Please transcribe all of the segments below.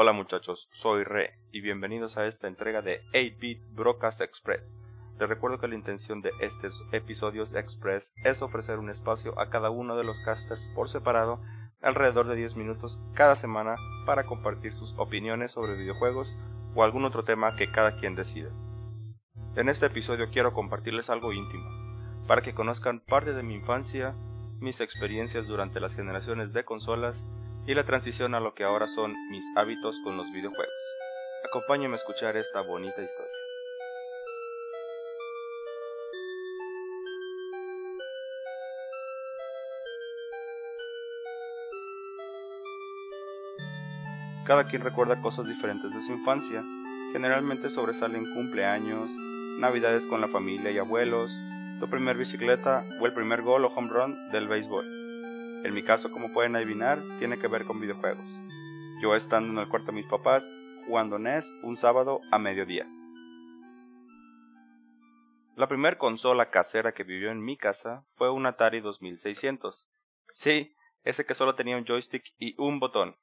Hola muchachos, soy Re y bienvenidos a esta entrega de 8-Bit Broadcast Express. Les recuerdo que la intención de estos episodios Express es ofrecer un espacio a cada uno de los casters por separado alrededor de 10 minutos cada semana para compartir sus opiniones sobre videojuegos o algún otro tema que cada quien decida. En este episodio quiero compartirles algo íntimo, para que conozcan parte de mi infancia, mis experiencias durante las generaciones de consolas y la transición a lo que ahora son mis hábitos con los videojuegos. Acompáñenme a escuchar esta bonita historia. Cada quien recuerda cosas diferentes de su infancia. Generalmente sobresalen cumpleaños, navidades con la familia y abuelos, tu primer bicicleta o el primer gol o home run del béisbol. En mi caso, como pueden adivinar, tiene que ver con videojuegos. Yo estando en el cuarto de mis papás, jugando NES un sábado a mediodía. La primera consola casera que vivió en mi casa fue un Atari 2600. Sí, ese que solo tenía un joystick y un botón.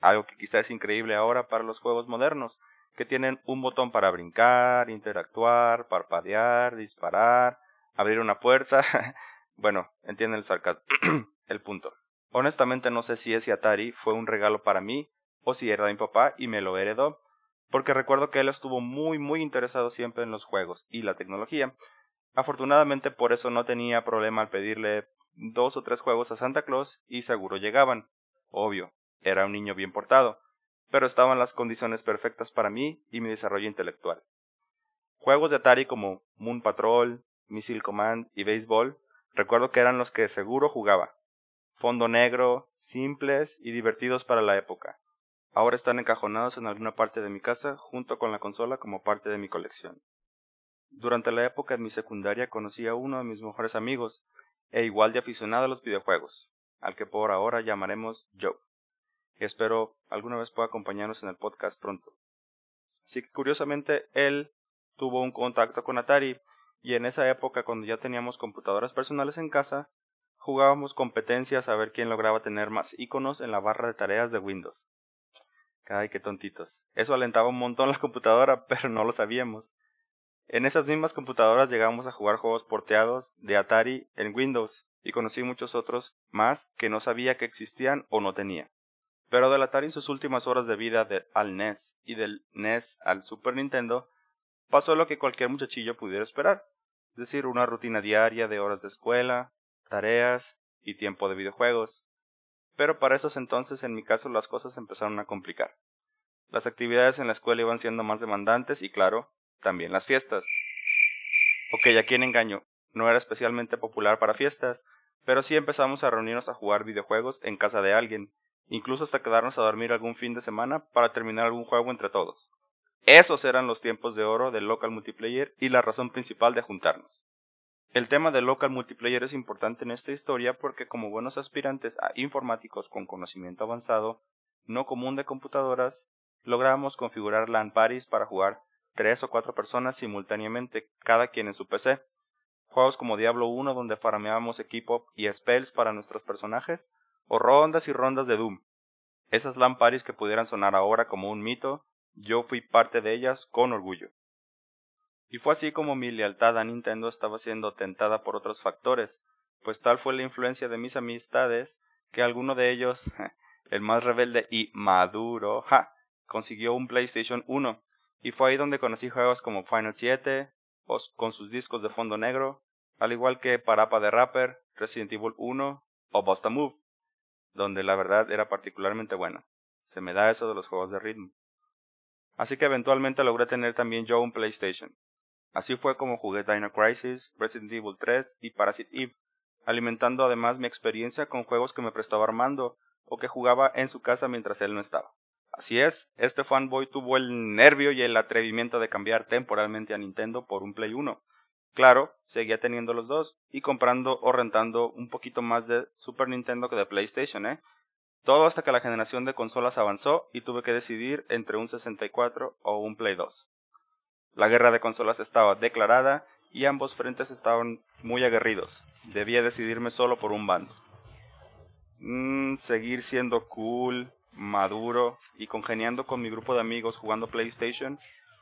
Algo que quizás es increíble ahora para los juegos modernos, que tienen un botón para brincar, interactuar, parpadear, disparar, abrir una puerta. bueno, entienden el sarcasmo. el punto. Honestamente no sé si ese Atari fue un regalo para mí o si era de mi papá y me lo heredó, porque recuerdo que él estuvo muy muy interesado siempre en los juegos y la tecnología. Afortunadamente por eso no tenía problema al pedirle dos o tres juegos a Santa Claus y seguro llegaban. Obvio, era un niño bien portado, pero estaban las condiciones perfectas para mí y mi desarrollo intelectual. Juegos de Atari como Moon Patrol, Missile Command y Baseball, recuerdo que eran los que seguro jugaba, fondo negro, simples y divertidos para la época. Ahora están encajonados en alguna parte de mi casa junto con la consola como parte de mi colección. Durante la época de mi secundaria conocí a uno de mis mejores amigos, e igual de aficionado a los videojuegos, al que por ahora llamaremos Joe. Espero alguna vez pueda acompañarnos en el podcast pronto. Así que curiosamente él tuvo un contacto con Atari y en esa época cuando ya teníamos computadoras personales en casa, jugábamos competencias a ver quién lograba tener más iconos en la barra de tareas de Windows. Ay, qué tontitos. Eso alentaba un montón la computadora, pero no lo sabíamos. En esas mismas computadoras llegamos a jugar juegos porteados de Atari en Windows y conocí muchos otros más que no sabía que existían o no tenía. Pero del Atari en sus últimas horas de vida al NES y del NES al Super Nintendo pasó lo que cualquier muchachillo pudiera esperar, es decir, una rutina diaria de horas de escuela, tareas y tiempo de videojuegos. Pero para esos entonces en mi caso las cosas empezaron a complicar. Las actividades en la escuela iban siendo más demandantes y claro, también las fiestas. Ok, a quién engaño, no era especialmente popular para fiestas, pero sí empezamos a reunirnos a jugar videojuegos en casa de alguien, incluso hasta quedarnos a dormir algún fin de semana para terminar algún juego entre todos. Esos eran los tiempos de oro del local multiplayer y la razón principal de juntarnos. El tema del local multiplayer es importante en esta historia porque como buenos aspirantes a informáticos con conocimiento avanzado, no común de computadoras, logramos configurar LAN parties para jugar tres o cuatro personas simultáneamente, cada quien en su PC. Juegos como Diablo 1 donde farmeábamos equipo y spells para nuestros personajes, o rondas y rondas de Doom. Esas LAN parties que pudieran sonar ahora como un mito, yo fui parte de ellas con orgullo. Y fue así como mi lealtad a Nintendo estaba siendo tentada por otros factores, pues tal fue la influencia de mis amistades que alguno de ellos, el más rebelde y maduro, ja, consiguió un PlayStation 1, y fue ahí donde conocí juegos como Final 7, con sus discos de fondo negro, al igual que Parapa de Rapper, Resident Evil 1 o Busta Move, donde la verdad era particularmente buena. Se me da eso de los juegos de ritmo. Así que eventualmente logré tener también yo un PlayStation. Así fue como jugué Dino Crisis, Resident Evil 3 y Parasite Eve, alimentando además mi experiencia con juegos que me prestaba Armando o que jugaba en su casa mientras él no estaba. Así es, este fanboy tuvo el nervio y el atrevimiento de cambiar temporalmente a Nintendo por un Play 1. Claro, seguía teniendo los dos y comprando o rentando un poquito más de Super Nintendo que de PlayStation, ¿eh? Todo hasta que la generación de consolas avanzó y tuve que decidir entre un 64 o un Play 2. La guerra de consolas estaba declarada y ambos frentes estaban muy aguerridos. Debía decidirme solo por un bando. Mm, seguir siendo cool, maduro y congeniando con mi grupo de amigos jugando PlayStation,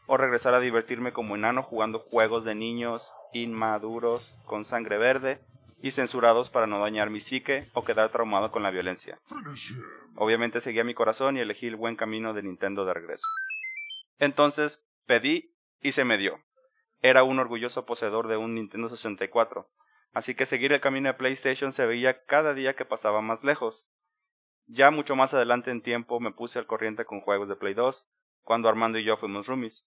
o regresar a divertirme como enano jugando juegos de niños inmaduros con sangre verde y censurados para no dañar mi psique o quedar traumado con la violencia. Obviamente seguía mi corazón y elegí el buen camino de Nintendo de regreso. Entonces pedí y se me dio. Era un orgulloso poseedor de un Nintendo 64, así que seguir el camino de PlayStation se veía cada día que pasaba más lejos. Ya mucho más adelante en tiempo me puse al corriente con juegos de Play 2, cuando Armando y yo fuimos roomies.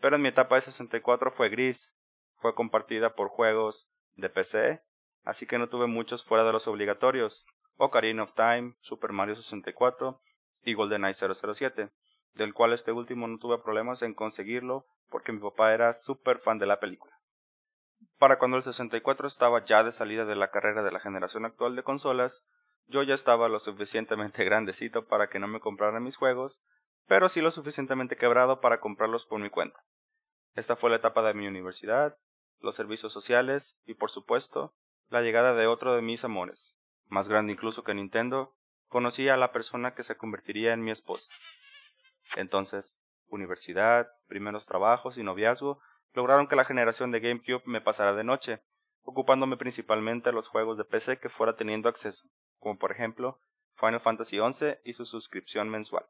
Pero en mi etapa de 64 fue gris, fue compartida por juegos de PC, así que no tuve muchos fuera de los obligatorios, Ocarina of Time, Super Mario 64 y GoldenEye 007, del cual este último no tuve problemas en conseguirlo porque mi papá era súper fan de la película. Para cuando el 64 estaba ya de salida de la carrera de la generación actual de consolas, yo ya estaba lo suficientemente grandecito para que no me compraran mis juegos, pero sí lo suficientemente quebrado para comprarlos por mi cuenta. Esta fue la etapa de mi universidad, los servicios sociales y, por supuesto, la llegada de otro de mis amores, más grande incluso que Nintendo, conocí a la persona que se convertiría en mi esposa. Entonces, universidad, primeros trabajos y noviazgo lograron que la generación de GameCube me pasara de noche, ocupándome principalmente de los juegos de PC que fuera teniendo acceso, como por ejemplo Final Fantasy XI y su suscripción mensual.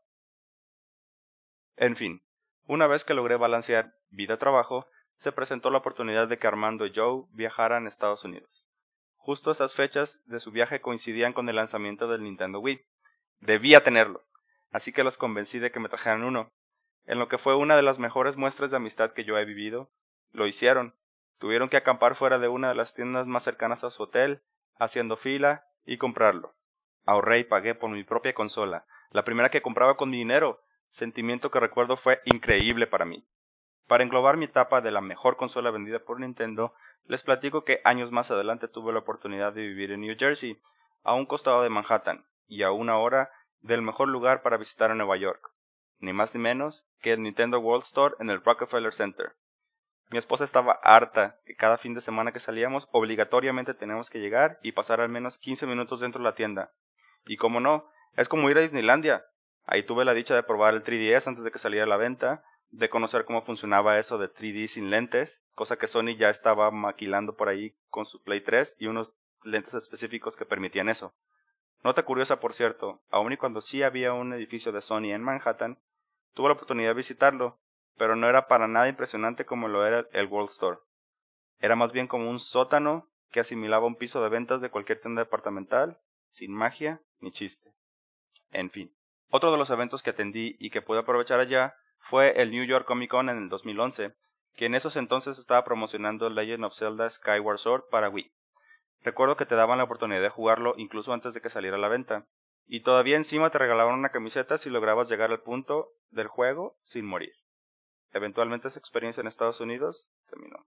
En fin, una vez que logré balancear vida-trabajo, se presentó la oportunidad de que Armando y Joe viajaran a Estados Unidos. Justo estas fechas de su viaje coincidían con el lanzamiento del Nintendo Wii. Debía tenerlo, así que los convencí de que me trajeran uno. En lo que fue una de las mejores muestras de amistad que yo he vivido, lo hicieron. Tuvieron que acampar fuera de una de las tiendas más cercanas a su hotel, haciendo fila y comprarlo. Ahorré y pagué por mi propia consola, la primera que compraba con mi dinero, sentimiento que recuerdo fue increíble para mí. Para englobar mi etapa de la mejor consola vendida por Nintendo, les platico que años más adelante tuve la oportunidad de vivir en New Jersey, a un costado de Manhattan, y a una hora del mejor lugar para visitar a Nueva York, ni más ni menos que el Nintendo World Store en el Rockefeller Center. Mi esposa estaba harta que cada fin de semana que salíamos obligatoriamente teníamos que llegar y pasar al menos 15 minutos dentro de la tienda. Y como no, es como ir a Disneylandia. Ahí tuve la dicha de probar el 3DS antes de que saliera a la venta, de conocer cómo funcionaba eso de 3D sin lentes, cosa que Sony ya estaba maquilando por ahí con su Play 3 y unos lentes específicos que permitían eso. Nota curiosa, por cierto, aun y cuando sí había un edificio de Sony en Manhattan, tuve la oportunidad de visitarlo, pero no era para nada impresionante como lo era el World Store. Era más bien como un sótano que asimilaba un piso de ventas de cualquier tienda departamental, sin magia ni chiste. En fin. Otro de los eventos que atendí y que pude aprovechar allá fue el New York Comic Con en el 2011, que en esos entonces estaba promocionando Legend of Zelda Skyward Sword para Wii. Recuerdo que te daban la oportunidad de jugarlo incluso antes de que saliera a la venta, y todavía encima te regalaban una camiseta si lograbas llegar al punto del juego sin morir. Eventualmente esa experiencia en Estados Unidos terminó.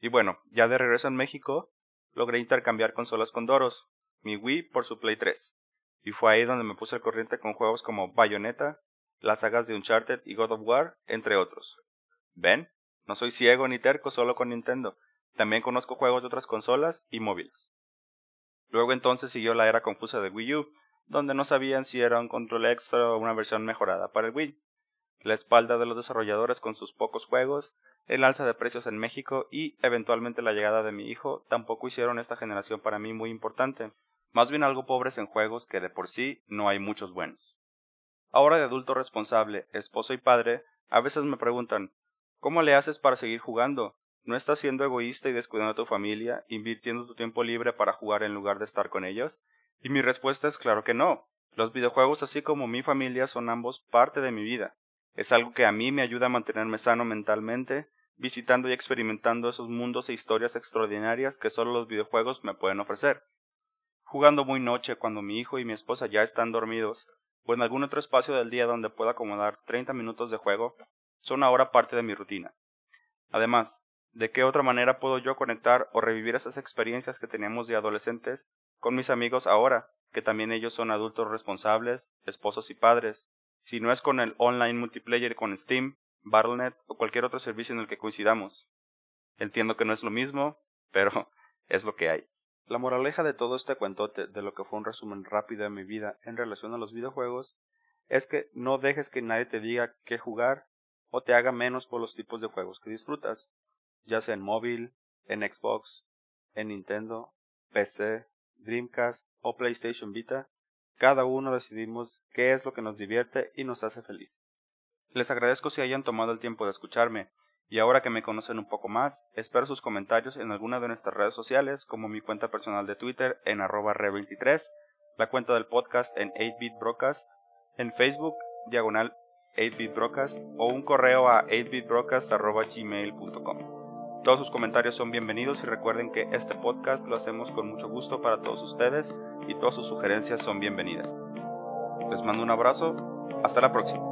Y bueno, ya de regreso en México, logré intercambiar consolas con Doros, mi Wii por su Play 3, y fue ahí donde me puse al corriente con juegos como Bayonetta, las sagas de Uncharted y God of War, entre otros. ¿Ven? No soy ciego ni terco solo con Nintendo. También conozco juegos de otras consolas y móviles. Luego entonces siguió la era confusa de Wii U, donde no sabían si era un control extra o una versión mejorada para el Wii. La espalda de los desarrolladores con sus pocos juegos, el alza de precios en México y eventualmente la llegada de mi hijo tampoco hicieron esta generación para mí muy importante, más bien algo pobres en juegos que de por sí no hay muchos buenos. Ahora de adulto responsable, esposo y padre, a veces me preguntan, ¿cómo le haces para seguir jugando? ¿No estás siendo egoísta y descuidando a tu familia, invirtiendo tu tiempo libre para jugar en lugar de estar con ellos? Y mi respuesta es claro que no. Los videojuegos, así como mi familia, son ambos parte de mi vida. Es algo que a mí me ayuda a mantenerme sano mentalmente, visitando y experimentando esos mundos e historias extraordinarias que solo los videojuegos me pueden ofrecer. Jugando muy noche cuando mi hijo y mi esposa ya están dormidos, o en algún otro espacio del día donde pueda acomodar 30 minutos de juego, son ahora parte de mi rutina. Además, ¿de qué otra manera puedo yo conectar o revivir esas experiencias que teníamos de adolescentes con mis amigos ahora, que también ellos son adultos responsables, esposos y padres, si no es con el online multiplayer con Steam, Battle.net o cualquier otro servicio en el que coincidamos? Entiendo que no es lo mismo, pero es lo que hay. La moraleja de todo este cuentote, de lo que fue un resumen rápido de mi vida en relación a los videojuegos, es que no dejes que nadie te diga qué jugar o te haga menos por los tipos de juegos que disfrutas, ya sea en móvil, en Xbox, en Nintendo, PC, Dreamcast o PlayStation Vita, cada uno decidimos qué es lo que nos divierte y nos hace feliz. Les agradezco si hayan tomado el tiempo de escucharme, y ahora que me conocen un poco más, espero sus comentarios en alguna de nuestras redes sociales, como mi cuenta personal de Twitter en arroba re23, la cuenta del podcast en 8bit Broadcast, en Facebook, diagonal 8bit Broadcast, o un correo a 8bitbroadcast.gmail.com. Todos sus comentarios son bienvenidos y recuerden que este podcast lo hacemos con mucho gusto para todos ustedes y todas sus sugerencias son bienvenidas. Les mando un abrazo, hasta la próxima.